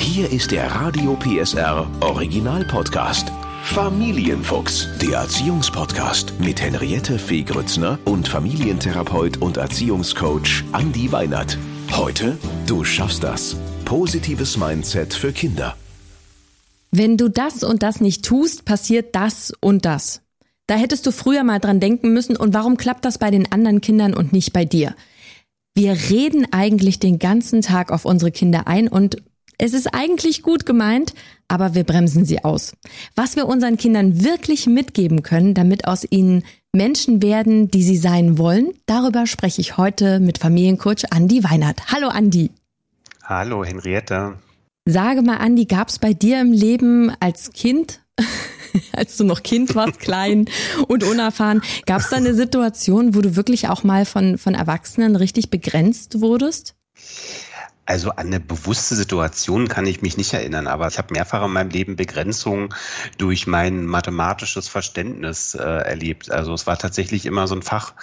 Hier ist der Radio PSR Original Podcast. Familienfuchs, der Erziehungspodcast mit Henriette Fee Grützner und Familientherapeut und Erziehungscoach Andi Weinert. Heute, du schaffst das. Positives Mindset für Kinder. Wenn du das und das nicht tust, passiert das und das. Da hättest du früher mal dran denken müssen und warum klappt das bei den anderen Kindern und nicht bei dir? Wir reden eigentlich den ganzen Tag auf unsere Kinder ein und es ist eigentlich gut gemeint, aber wir bremsen sie aus. Was wir unseren Kindern wirklich mitgeben können, damit aus ihnen Menschen werden, die sie sein wollen, darüber spreche ich heute mit Familiencoach Andi Weinert. Hallo Andi. Hallo Henriette. Sage mal, Andi, gab es bei dir im Leben als Kind, als du noch Kind warst, klein und unerfahren, gab es da eine Situation, wo du wirklich auch mal von, von Erwachsenen richtig begrenzt wurdest? Also an eine bewusste Situation kann ich mich nicht erinnern, aber ich habe mehrfach in meinem Leben Begrenzungen durch mein mathematisches Verständnis äh, erlebt. Also es war tatsächlich immer so ein Fach,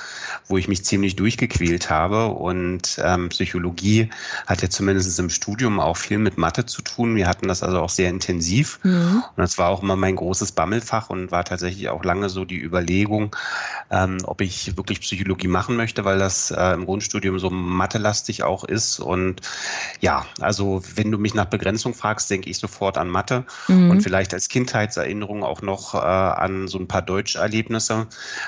wo ich mich ziemlich durchgequält habe und ähm, Psychologie hat ja zumindest im Studium auch viel mit Mathe zu tun. Wir hatten das also auch sehr intensiv mhm. und das war auch immer mein großes Bammelfach und war tatsächlich auch lange so die Überlegung, ähm, ob ich wirklich Psychologie machen möchte, weil das äh, im Grundstudium so mathelastig auch ist und ja, also wenn du mich nach Begrenzung fragst, denke ich sofort an Mathe mhm. und vielleicht als Kindheitserinnerung auch noch äh, an so ein paar Deutscherlebnisse,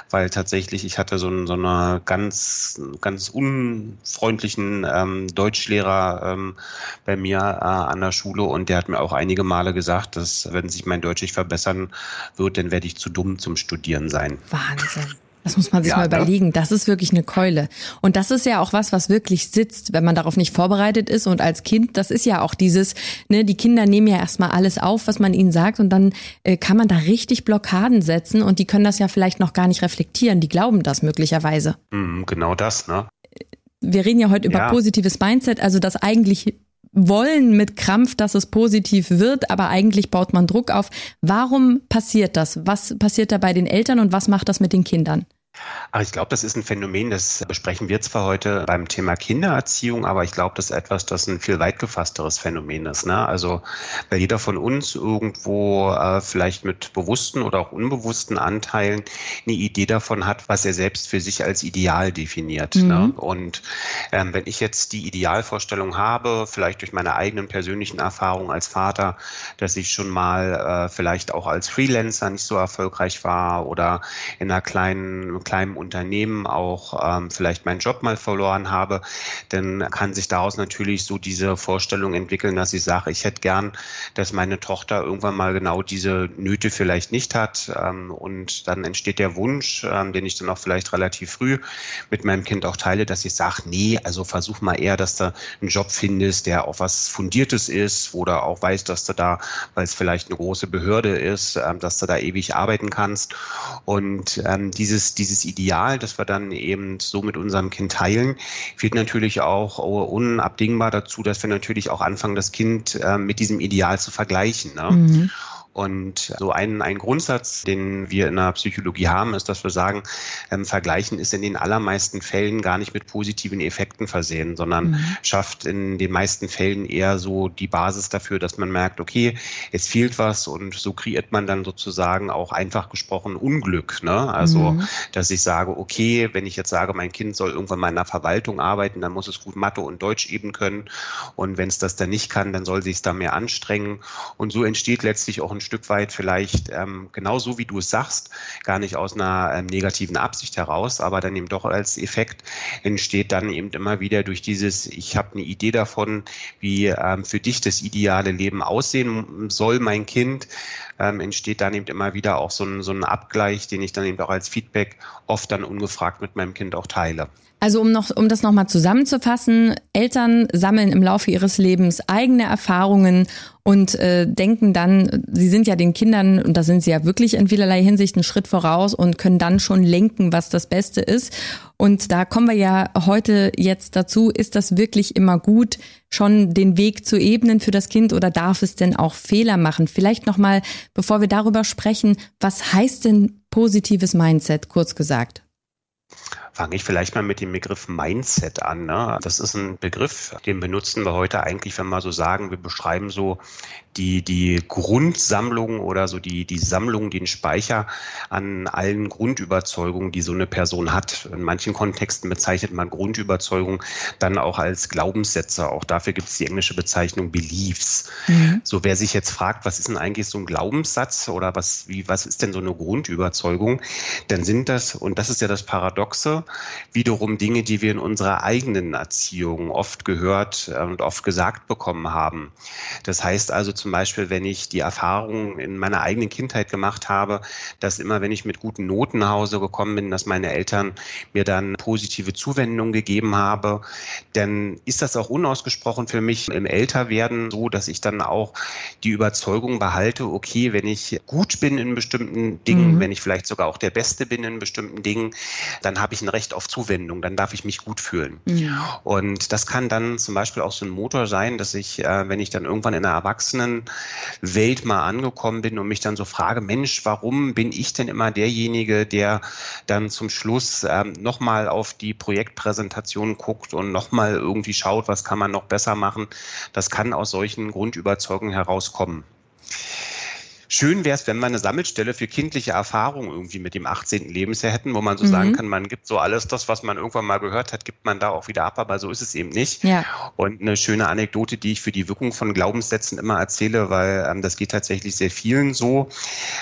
weil tatsächlich ich hatte so, ein, so eine ganz, ganz unfreundlichen ähm, Deutschlehrer ähm, bei mir äh, an der Schule und der hat mir auch einige Male gesagt, dass wenn sich mein Deutsch nicht verbessern wird, dann werde ich zu dumm zum Studieren sein. Wahnsinn. Das muss man sich ja, mal ne? überlegen. Das ist wirklich eine Keule. Und das ist ja auch was, was wirklich sitzt, wenn man darauf nicht vorbereitet ist. Und als Kind, das ist ja auch dieses, ne, die Kinder nehmen ja erstmal alles auf, was man ihnen sagt. Und dann äh, kann man da richtig Blockaden setzen. Und die können das ja vielleicht noch gar nicht reflektieren. Die glauben das möglicherweise. Mhm, genau das, ne? Wir reden ja heute über ja. positives Mindset, also das eigentlich wollen mit Krampf, dass es positiv wird, aber eigentlich baut man Druck auf. Warum passiert das? Was passiert da bei den Eltern und was macht das mit den Kindern? Aber ich glaube, das ist ein Phänomen, das besprechen wir zwar heute beim Thema Kindererziehung, aber ich glaube, das ist etwas, das ein viel weit gefassteres Phänomen ist. Ne? Also weil jeder von uns irgendwo äh, vielleicht mit bewussten oder auch unbewussten Anteilen eine Idee davon hat, was er selbst für sich als Ideal definiert. Ne? Mhm. Ne? Und ähm, wenn ich jetzt die Idealvorstellung habe, vielleicht durch meine eigenen persönlichen Erfahrungen als Vater, dass ich schon mal äh, vielleicht auch als Freelancer nicht so erfolgreich war oder in einer kleinen kleinem Unternehmen auch ähm, vielleicht meinen Job mal verloren habe, dann kann sich daraus natürlich so diese Vorstellung entwickeln, dass ich sage, ich hätte gern, dass meine Tochter irgendwann mal genau diese Nöte vielleicht nicht hat. Ähm, und dann entsteht der Wunsch, ähm, den ich dann auch vielleicht relativ früh mit meinem Kind auch teile, dass ich sage, nee, also versuch mal eher, dass du einen Job findest, der auch was Fundiertes ist, du auch weißt, dass du da, weil es vielleicht eine große Behörde ist, ähm, dass du da ewig arbeiten kannst. Und ähm, dieses, dieses dieses Ideal, das wir dann eben so mit unserem Kind teilen, führt natürlich auch unabdingbar dazu, dass wir natürlich auch anfangen, das Kind äh, mit diesem Ideal zu vergleichen. Ne? Mhm. Und so ein, ein Grundsatz, den wir in der Psychologie haben, ist, dass wir sagen, ähm, Vergleichen ist in den allermeisten Fällen gar nicht mit positiven Effekten versehen, sondern mhm. schafft in den meisten Fällen eher so die Basis dafür, dass man merkt, okay, es fehlt was und so kreiert man dann sozusagen auch einfach gesprochen Unglück. Ne? Also, mhm. dass ich sage, okay, wenn ich jetzt sage, mein Kind soll irgendwann mal in der Verwaltung arbeiten, dann muss es gut Mathe und Deutsch eben können. Und wenn es das dann nicht kann, dann soll sich es da mehr anstrengen. Und so entsteht letztlich auch ein Stück weit vielleicht ähm, genauso wie du es sagst, gar nicht aus einer ähm, negativen Absicht heraus, aber dann eben doch als Effekt entsteht dann eben immer wieder durch dieses, ich habe eine Idee davon, wie ähm, für dich das ideale Leben aussehen soll, mein Kind, ähm, entsteht dann eben immer wieder auch so ein, so ein Abgleich, den ich dann eben auch als Feedback oft dann ungefragt mit meinem Kind auch teile. Also um noch, um das nochmal zusammenzufassen, Eltern sammeln im Laufe ihres Lebens eigene Erfahrungen und äh, denken dann, sie sind ja den Kindern, und da sind sie ja wirklich in vielerlei Hinsicht einen Schritt voraus und können dann schon lenken, was das Beste ist. Und da kommen wir ja heute jetzt dazu, ist das wirklich immer gut, schon den Weg zu ebnen für das Kind oder darf es denn auch Fehler machen? Vielleicht nochmal, bevor wir darüber sprechen, was heißt denn positives Mindset, kurz gesagt? Fange ich vielleicht mal mit dem Begriff Mindset an. Ne? Das ist ein Begriff, den benutzen wir heute eigentlich, wenn wir so sagen, wir beschreiben so die, die Grundsammlung oder so die, die Sammlung, den Speicher an allen Grundüberzeugungen, die so eine Person hat. In manchen Kontexten bezeichnet man Grundüberzeugung dann auch als Glaubenssätze. Auch dafür gibt es die englische Bezeichnung Beliefs. Mhm. So wer sich jetzt fragt, was ist denn eigentlich so ein Glaubenssatz oder was, wie, was ist denn so eine Grundüberzeugung, dann sind das, und das ist ja das Paradoxe, wiederum Dinge, die wir in unserer eigenen Erziehung oft gehört und oft gesagt bekommen haben. Das heißt also zum Beispiel, wenn ich die Erfahrung in meiner eigenen Kindheit gemacht habe, dass immer, wenn ich mit guten Noten nach Hause gekommen bin, dass meine Eltern mir dann positive Zuwendung gegeben habe, dann ist das auch unausgesprochen für mich im Älterwerden so, dass ich dann auch die Überzeugung behalte, okay, wenn ich gut bin in bestimmten Dingen, mhm. wenn ich vielleicht sogar auch der Beste bin in bestimmten Dingen, dann habe ich ein Recht auf Zuwendung, dann darf ich mich gut fühlen. Mhm. Und das kann dann zum Beispiel auch so ein Motor sein, dass ich, äh, wenn ich dann irgendwann in einer Erwachsenen Welt mal angekommen bin und mich dann so frage, Mensch, warum bin ich denn immer derjenige, der dann zum Schluss ähm, nochmal auf die Projektpräsentation guckt und nochmal irgendwie schaut, was kann man noch besser machen. Das kann aus solchen Grundüberzeugungen herauskommen. Schön wäre es, wenn wir eine Sammelstelle für kindliche Erfahrungen irgendwie mit dem 18. Lebensjahr hätten, wo man so mhm. sagen kann, man gibt so alles das, was man irgendwann mal gehört hat, gibt man da auch wieder ab, aber so ist es eben nicht. Ja. Und eine schöne Anekdote, die ich für die Wirkung von Glaubenssätzen immer erzähle, weil ähm, das geht tatsächlich sehr vielen so.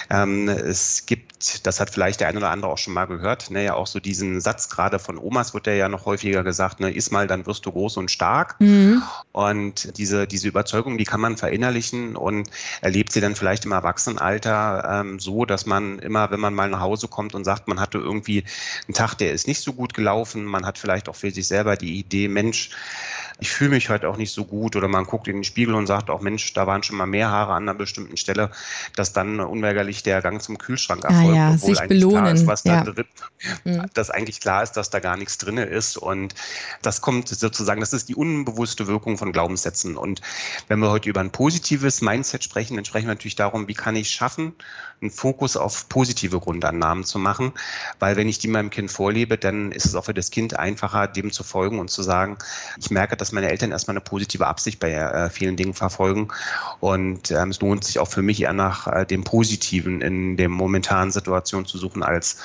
Ähm, es gibt, das hat vielleicht der eine oder andere auch schon mal gehört, ne, ja auch so diesen Satz gerade von Omas wird der ja noch häufiger gesagt, ne, iss mal, dann wirst du groß und stark. Mhm. Und diese, diese Überzeugung, die kann man verinnerlichen und erlebt sie dann vielleicht im Erwachsenen Erwachsenenalter ähm, so, dass man immer, wenn man mal nach Hause kommt und sagt, man hatte irgendwie einen Tag, der ist nicht so gut gelaufen, man hat vielleicht auch für sich selber die Idee, Mensch, ich fühle mich heute auch nicht so gut oder man guckt in den Spiegel und sagt auch, Mensch, da waren schon mal mehr Haare an einer bestimmten Stelle, dass dann unweigerlich der Gang zum Kühlschrank ah erfolgt, ah ja, obwohl sich eigentlich belohnen. klar ist, was ja. da drin, mhm. dass eigentlich klar ist, dass da gar nichts drin ist und das kommt sozusagen, das ist die unbewusste Wirkung von Glaubenssätzen und wenn wir heute über ein positives Mindset sprechen, dann sprechen wir natürlich darum, wie kann ich schaffen, einen Fokus auf positive Grundannahmen zu machen, weil wenn ich die meinem Kind vorlebe, dann ist es auch für das Kind einfacher, dem zu folgen und zu sagen, ich merke, dass meine Eltern erstmal eine positive Absicht bei äh, vielen Dingen verfolgen und ähm, es lohnt sich auch für mich eher nach äh, dem Positiven in der momentanen Situation zu suchen, als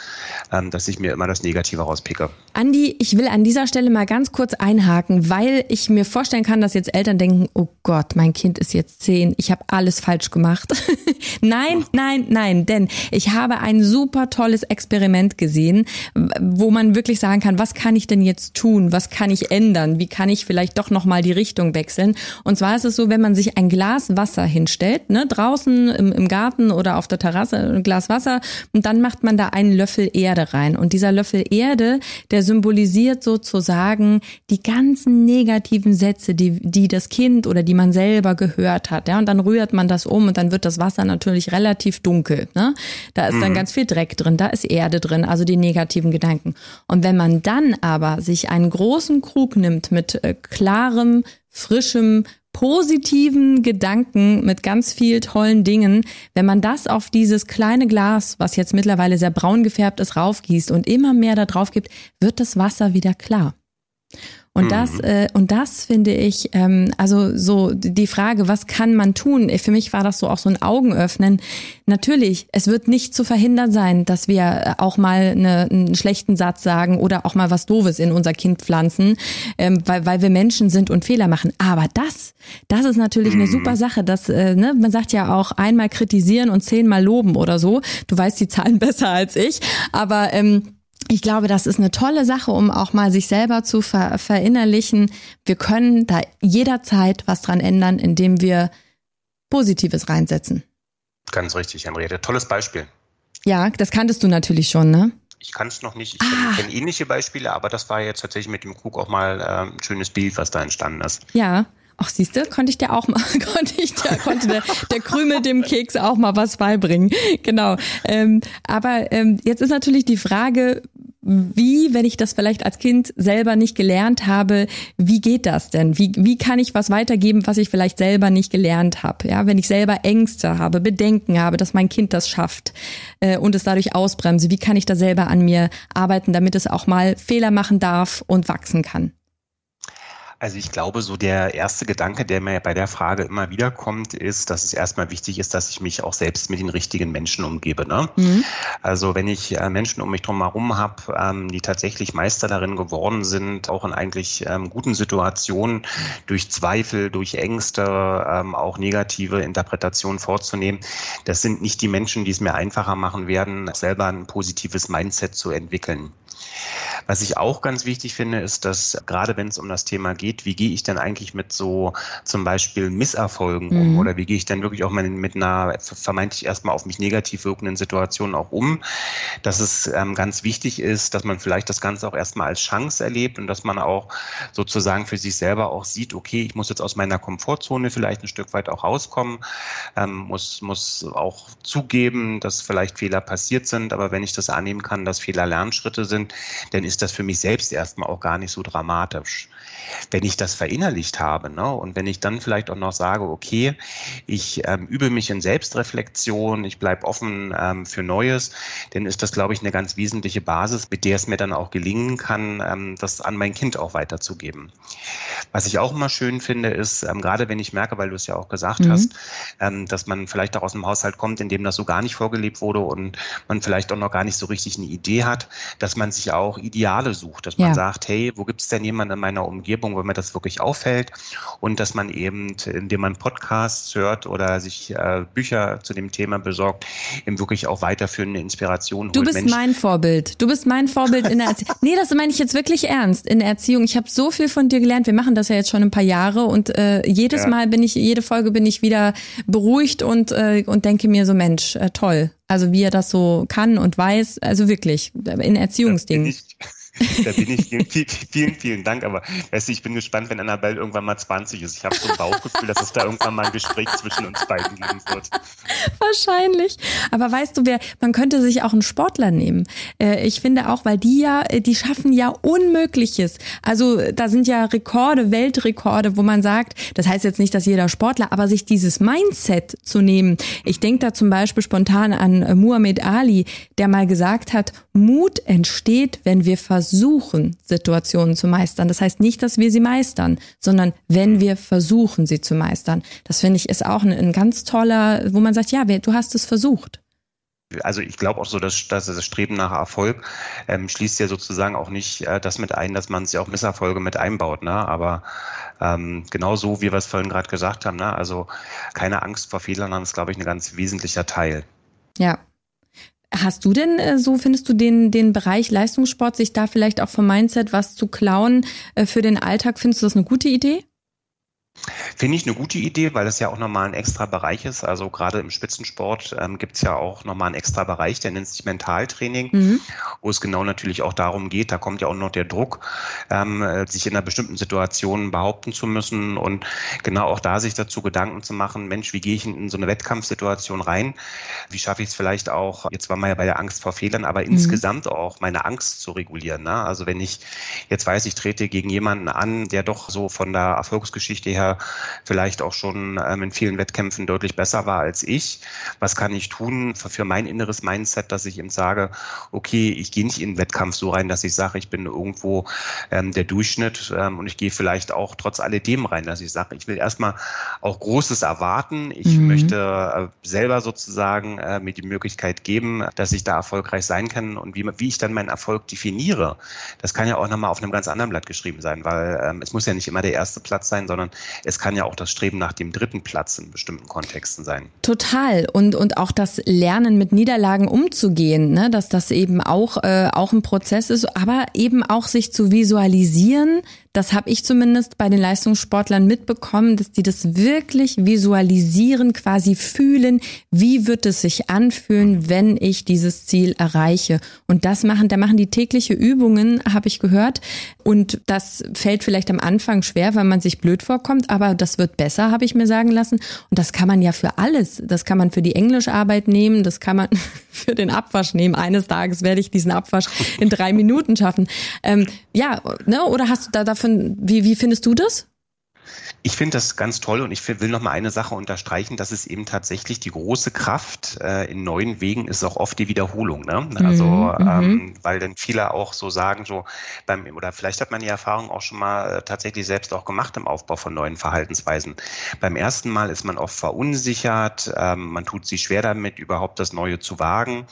ähm, dass ich mir immer das Negative rauspicke. Andi, ich will an dieser Stelle mal ganz kurz einhaken, weil ich mir vorstellen kann, dass jetzt Eltern denken, oh Gott, mein Kind ist jetzt zehn, ich habe alles falsch gemacht. nein, nein, nein Nein, denn ich habe ein super tolles Experiment gesehen, wo man wirklich sagen kann, was kann ich denn jetzt tun? Was kann ich ändern? Wie kann ich vielleicht doch nochmal die Richtung wechseln? Und zwar ist es so, wenn man sich ein Glas Wasser hinstellt, ne, draußen im, im Garten oder auf der Terrasse ein Glas Wasser und dann macht man da einen Löffel Erde rein. Und dieser Löffel Erde, der symbolisiert sozusagen die ganzen negativen Sätze, die, die das Kind oder die man selber gehört hat. Ja, und dann rührt man das um und dann wird das Wasser natürlich relativ dunkel. Ne? Da ist mhm. dann ganz viel Dreck drin, da ist Erde drin, also die negativen Gedanken. Und wenn man dann aber sich einen großen Krug nimmt mit äh, klarem, frischem, positiven Gedanken mit ganz viel tollen Dingen, wenn man das auf dieses kleine Glas, was jetzt mittlerweile sehr braun gefärbt ist, raufgießt und immer mehr da drauf gibt, wird das Wasser wieder klar. Und das, mhm. äh, und das finde ich, ähm, also so die Frage, was kann man tun? Für mich war das so auch so ein Augenöffnen. Natürlich, es wird nicht zu verhindern sein, dass wir auch mal eine, einen schlechten Satz sagen oder auch mal was Doofes in unser Kind pflanzen, ähm, weil, weil wir Menschen sind und Fehler machen. Aber das, das ist natürlich mhm. eine super Sache. Dass, äh, ne, man sagt ja auch einmal kritisieren und zehnmal loben oder so. Du weißt die Zahlen besser als ich, aber ähm, ich glaube, das ist eine tolle Sache, um auch mal sich selber zu ver verinnerlichen. Wir können da jederzeit was dran ändern, indem wir Positives reinsetzen. Ganz richtig, Henriette. Tolles Beispiel. Ja, das kanntest du natürlich schon, ne? Ich kann es noch nicht. Ich ah. kenne ähnliche Beispiele, aber das war jetzt tatsächlich mit dem Krug auch mal äh, ein schönes Bild, was da entstanden ist. Ja, Ach, siehst du, konnte ich dir auch mal, konnte ich dir, konnte der, der Krümel dem Keks auch mal was beibringen. Genau. Ähm, aber ähm, jetzt ist natürlich die Frage, wie, wenn ich das vielleicht als Kind selber nicht gelernt habe, wie geht das denn? Wie, wie kann ich was weitergeben, was ich vielleicht selber nicht gelernt habe? Ja, wenn ich selber Ängste habe, Bedenken habe, dass mein Kind das schafft äh, und es dadurch ausbremse, wie kann ich da selber an mir arbeiten, damit es auch mal Fehler machen darf und wachsen kann? Also ich glaube, so der erste Gedanke, der mir bei der Frage immer wieder kommt, ist, dass es erstmal wichtig ist, dass ich mich auch selbst mit den richtigen Menschen umgebe. Ne? Mhm. Also wenn ich äh, Menschen um mich drum herum habe, ähm, die tatsächlich Meister darin geworden sind, auch in eigentlich ähm, guten Situationen durch Zweifel, durch Ängste, ähm, auch negative Interpretationen vorzunehmen, das sind nicht die Menschen, die es mir einfacher machen werden, selber ein positives Mindset zu entwickeln. Was ich auch ganz wichtig finde, ist, dass gerade wenn es um das Thema geht, wie gehe ich denn eigentlich mit so zum Beispiel Misserfolgen mhm. um oder wie gehe ich denn wirklich auch mit einer vermeintlich erstmal auf mich negativ wirkenden Situation auch um, dass es ähm, ganz wichtig ist, dass man vielleicht das Ganze auch erstmal als Chance erlebt und dass man auch sozusagen für sich selber auch sieht, okay, ich muss jetzt aus meiner Komfortzone vielleicht ein Stück weit auch rauskommen, ähm, muss, muss auch zugeben, dass vielleicht Fehler passiert sind, aber wenn ich das annehmen kann, dass Fehler Lernschritte sind, dann ist das für mich selbst erstmal auch gar nicht so dramatisch. Wenn ich das verinnerlicht habe ne, und wenn ich dann vielleicht auch noch sage, okay, ich ähm, übe mich in Selbstreflexion, ich bleibe offen ähm, für Neues, dann ist das, glaube ich, eine ganz wesentliche Basis, mit der es mir dann auch gelingen kann, ähm, das an mein Kind auch weiterzugeben. Was ich auch immer schön finde, ist, ähm, gerade wenn ich merke, weil du es ja auch gesagt mhm. hast, ähm, dass man vielleicht auch aus einem Haushalt kommt, in dem das so gar nicht vorgelebt wurde und man vielleicht auch noch gar nicht so richtig eine Idee hat, dass man sich auch Ideale sucht, dass man ja. sagt, hey, wo gibt es denn jemanden in meiner Umgebung, wo mir das wirklich auffällt und dass man eben, indem man Podcasts hört oder sich äh, Bücher zu dem Thema besorgt, eben wirklich auch weiterführende Inspiration holt. Du bist Mensch, mein Vorbild. Du bist mein Vorbild in der Erziehung. nee, das meine ich jetzt wirklich ernst. In der Erziehung. Ich habe so viel von dir gelernt. Wir machen das ja jetzt schon ein paar Jahre und äh, jedes ja. Mal bin ich, jede Folge bin ich wieder beruhigt und, äh, und denke mir so, Mensch, äh, toll. Also wie er das so kann und weiß, also wirklich in Erziehungsdingen. Da bin ich. Vielen, vielen, vielen Dank. Aber weißt du, ich bin gespannt, wenn Annabelle irgendwann mal 20 ist. Ich habe so ein Bauchgefühl, dass es da irgendwann mal ein Gespräch zwischen uns beiden geben wird. Wahrscheinlich. Aber weißt du, wer, man könnte sich auch einen Sportler nehmen. Äh, ich finde auch, weil die ja, die schaffen ja Unmögliches. Also da sind ja Rekorde, Weltrekorde, wo man sagt, das heißt jetzt nicht, dass jeder Sportler, aber sich dieses Mindset zu nehmen. Ich denke da zum Beispiel spontan an Muhammad Ali, der mal gesagt hat, Mut entsteht, wenn wir versuchen, versuchen, Situationen zu meistern. Das heißt nicht, dass wir sie meistern, sondern wenn wir versuchen, sie zu meistern. Das finde ich ist auch ein, ein, ganz toller, wo man sagt, ja, du hast es versucht. Also ich glaube auch so, dass, dass das Streben nach Erfolg ähm, schließt ja sozusagen auch nicht äh, das mit ein, dass man sich auch Misserfolge mit einbaut. Ne? Aber ähm, genau so, wie wir es vorhin gerade gesagt haben, ne? also keine Angst vor Fehlern, das ist, glaube ich, ein ganz wesentlicher Teil. Ja, Hast du denn, äh, so findest du den, den Bereich Leistungssport, sich da vielleicht auch vom Mindset was zu klauen äh, für den Alltag? Findest du das eine gute Idee? Finde ich eine gute Idee, weil das ja auch nochmal ein extra Bereich ist. Also gerade im Spitzensport ähm, gibt es ja auch nochmal einen extra Bereich, der nennt sich Mentaltraining, mhm. wo es genau natürlich auch darum geht, da kommt ja auch noch der Druck, ähm, sich in einer bestimmten Situation behaupten zu müssen und genau auch da sich dazu Gedanken zu machen, Mensch, wie gehe ich in so eine Wettkampfsituation rein? Wie schaffe ich es vielleicht auch, jetzt war man ja bei der Angst vor Fehlern, aber mhm. insgesamt auch meine Angst zu regulieren. Ne? Also wenn ich jetzt weiß, ich trete gegen jemanden an, der doch so von der Erfolgsgeschichte her vielleicht auch schon ähm, in vielen Wettkämpfen deutlich besser war als ich. Was kann ich tun für, mein inneres Mindset, dass ich ihm sage, okay, ich gehe nicht in den Wettkampf so rein, dass ich sage, ich bin irgendwo ähm, der Durchschnitt ähm, und ich gehe vielleicht auch trotz alledem rein, dass ich sage, ich will erstmal auch Großes erwarten. Ich mhm. möchte äh, selber sozusagen äh, mir die Möglichkeit geben, dass ich da erfolgreich sein kann und wie, wie ich dann meinen Erfolg definiere. Das kann ja auch nochmal auf einem ganz anderen Blatt geschrieben sein, weil ähm, es muss ja nicht immer der erste Platz sein, sondern es kann ja auch das Streben nach dem dritten Platz in bestimmten Kontexten sein. Total. Und, und auch das Lernen mit Niederlagen umzugehen, ne? dass das eben auch, äh, auch ein Prozess ist, aber eben auch sich zu visualisieren, das habe ich zumindest bei den Leistungssportlern mitbekommen, dass die das wirklich visualisieren, quasi fühlen, wie wird es sich anfühlen, wenn ich dieses Ziel erreiche. Und das machen, da machen die tägliche Übungen, habe ich gehört. Und das fällt vielleicht am Anfang schwer, weil man sich blöd vorkommt, aber das wird besser, habe ich mir sagen lassen. Und das kann man ja für alles. Das kann man für die Englischarbeit nehmen, das kann man für den Abwasch nehmen. Eines Tages werde ich diesen Abwasch in drei Minuten schaffen. Ähm, ja, ne? Oder hast du da davon, wie, wie findest du das? Ich finde das ganz toll und ich will noch mal eine Sache unterstreichen, dass es eben tatsächlich die große Kraft äh, in neuen Wegen ist auch oft die Wiederholung. Ne? Also mhm, ähm, mhm. weil dann viele auch so sagen, so beim oder vielleicht hat man die Erfahrung auch schon mal äh, tatsächlich selbst auch gemacht im Aufbau von neuen Verhaltensweisen. Beim ersten Mal ist man oft verunsichert, ähm, man tut sich schwer damit, überhaupt das Neue zu wagen.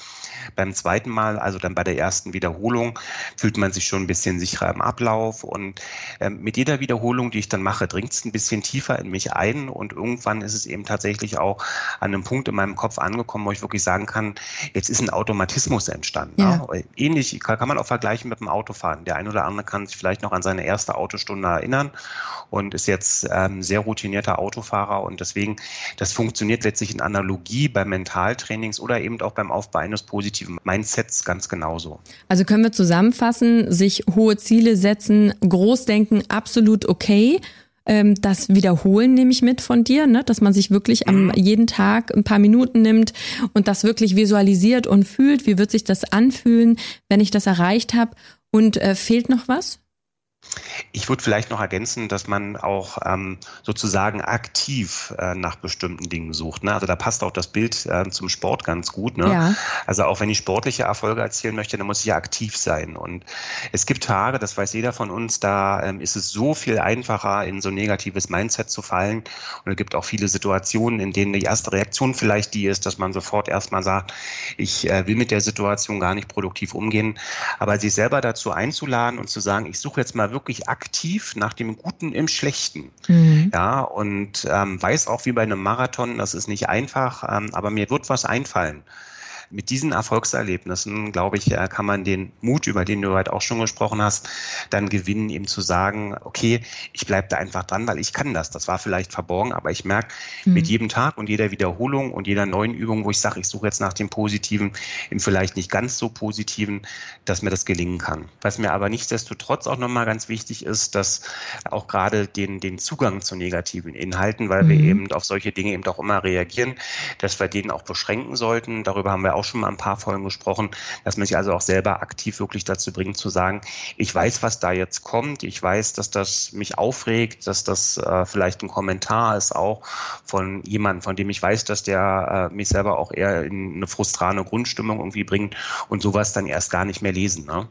Beim zweiten Mal, also dann bei der ersten Wiederholung, fühlt man sich schon ein bisschen sicherer im Ablauf und ähm, mit jeder Wiederholung, die ich dann mache, dringt es ein bisschen tiefer in mich ein und irgendwann ist es eben tatsächlich auch an einem Punkt in meinem Kopf angekommen, wo ich wirklich sagen kann, jetzt ist ein Automatismus entstanden. Ja. Ne? Ähnlich kann man auch vergleichen mit dem Autofahren. Der eine oder andere kann sich vielleicht noch an seine erste Autostunde erinnern und ist jetzt ähm, sehr routinierter Autofahrer und deswegen, das funktioniert letztlich in Analogie bei Mentaltrainings oder eben auch beim Aufbau eines positiven Mindsets ganz genauso. Also können wir zusammenfassen, sich hohe Ziele setzen, Großdenken absolut okay ähm, das Wiederholen nehme ich mit von dir, ne? dass man sich wirklich am mhm. jeden Tag ein paar Minuten nimmt und das wirklich visualisiert und fühlt, wie wird sich das anfühlen, wenn ich das erreicht habe. Und äh, fehlt noch was? Ich würde vielleicht noch ergänzen, dass man auch ähm, sozusagen aktiv äh, nach bestimmten Dingen sucht. Ne? Also da passt auch das Bild äh, zum Sport ganz gut. Ne? Ja. Also auch wenn ich sportliche Erfolge erzielen möchte, dann muss ich ja aktiv sein. Und es gibt Tage, das weiß jeder von uns, da ähm, ist es so viel einfacher, in so ein negatives Mindset zu fallen. Und es gibt auch viele Situationen, in denen die erste Reaktion vielleicht die ist, dass man sofort erstmal sagt, ich äh, will mit der Situation gar nicht produktiv umgehen. Aber sich selber dazu einzuladen und zu sagen, ich suche jetzt mal wirklich aktiv nach dem Guten im Schlechten. Mhm. Ja, und ähm, weiß auch wie bei einem Marathon, das ist nicht einfach, ähm, aber mir wird was einfallen mit diesen Erfolgserlebnissen, glaube ich, äh, kann man den Mut, über den du heute auch schon gesprochen hast, dann gewinnen, eben zu sagen, okay, ich bleibe da einfach dran, weil ich kann das. Das war vielleicht verborgen, aber ich merke mhm. mit jedem Tag und jeder Wiederholung und jeder neuen Übung, wo ich sage, ich suche jetzt nach dem Positiven, im vielleicht nicht ganz so Positiven, dass mir das gelingen kann. Was mir aber nichtsdestotrotz auch nochmal ganz wichtig ist, dass auch gerade den, den Zugang zu negativen Inhalten, weil mhm. wir eben auf solche Dinge eben auch immer reagieren, dass wir den auch beschränken sollten. Darüber haben wir auch auch schon mal ein paar Folgen gesprochen, dass man sich also auch selber aktiv wirklich dazu bringt zu sagen, ich weiß, was da jetzt kommt, ich weiß, dass das mich aufregt, dass das äh, vielleicht ein Kommentar ist auch von jemandem, von dem ich weiß, dass der äh, mich selber auch eher in eine frustrane Grundstimmung irgendwie bringt und sowas dann erst gar nicht mehr lesen. Ne?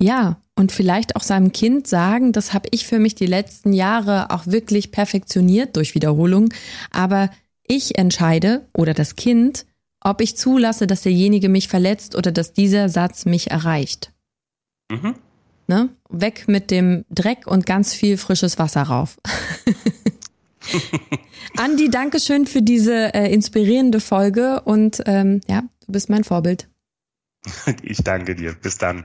Ja, und vielleicht auch seinem Kind sagen, das habe ich für mich die letzten Jahre auch wirklich perfektioniert durch Wiederholung, aber ich entscheide oder das Kind, ob ich zulasse, dass derjenige mich verletzt oder dass dieser Satz mich erreicht. Mhm. Ne? Weg mit dem Dreck und ganz viel frisches Wasser rauf. Andi, danke schön für diese äh, inspirierende Folge und ähm, ja, du bist mein Vorbild. Ich danke dir. Bis dann.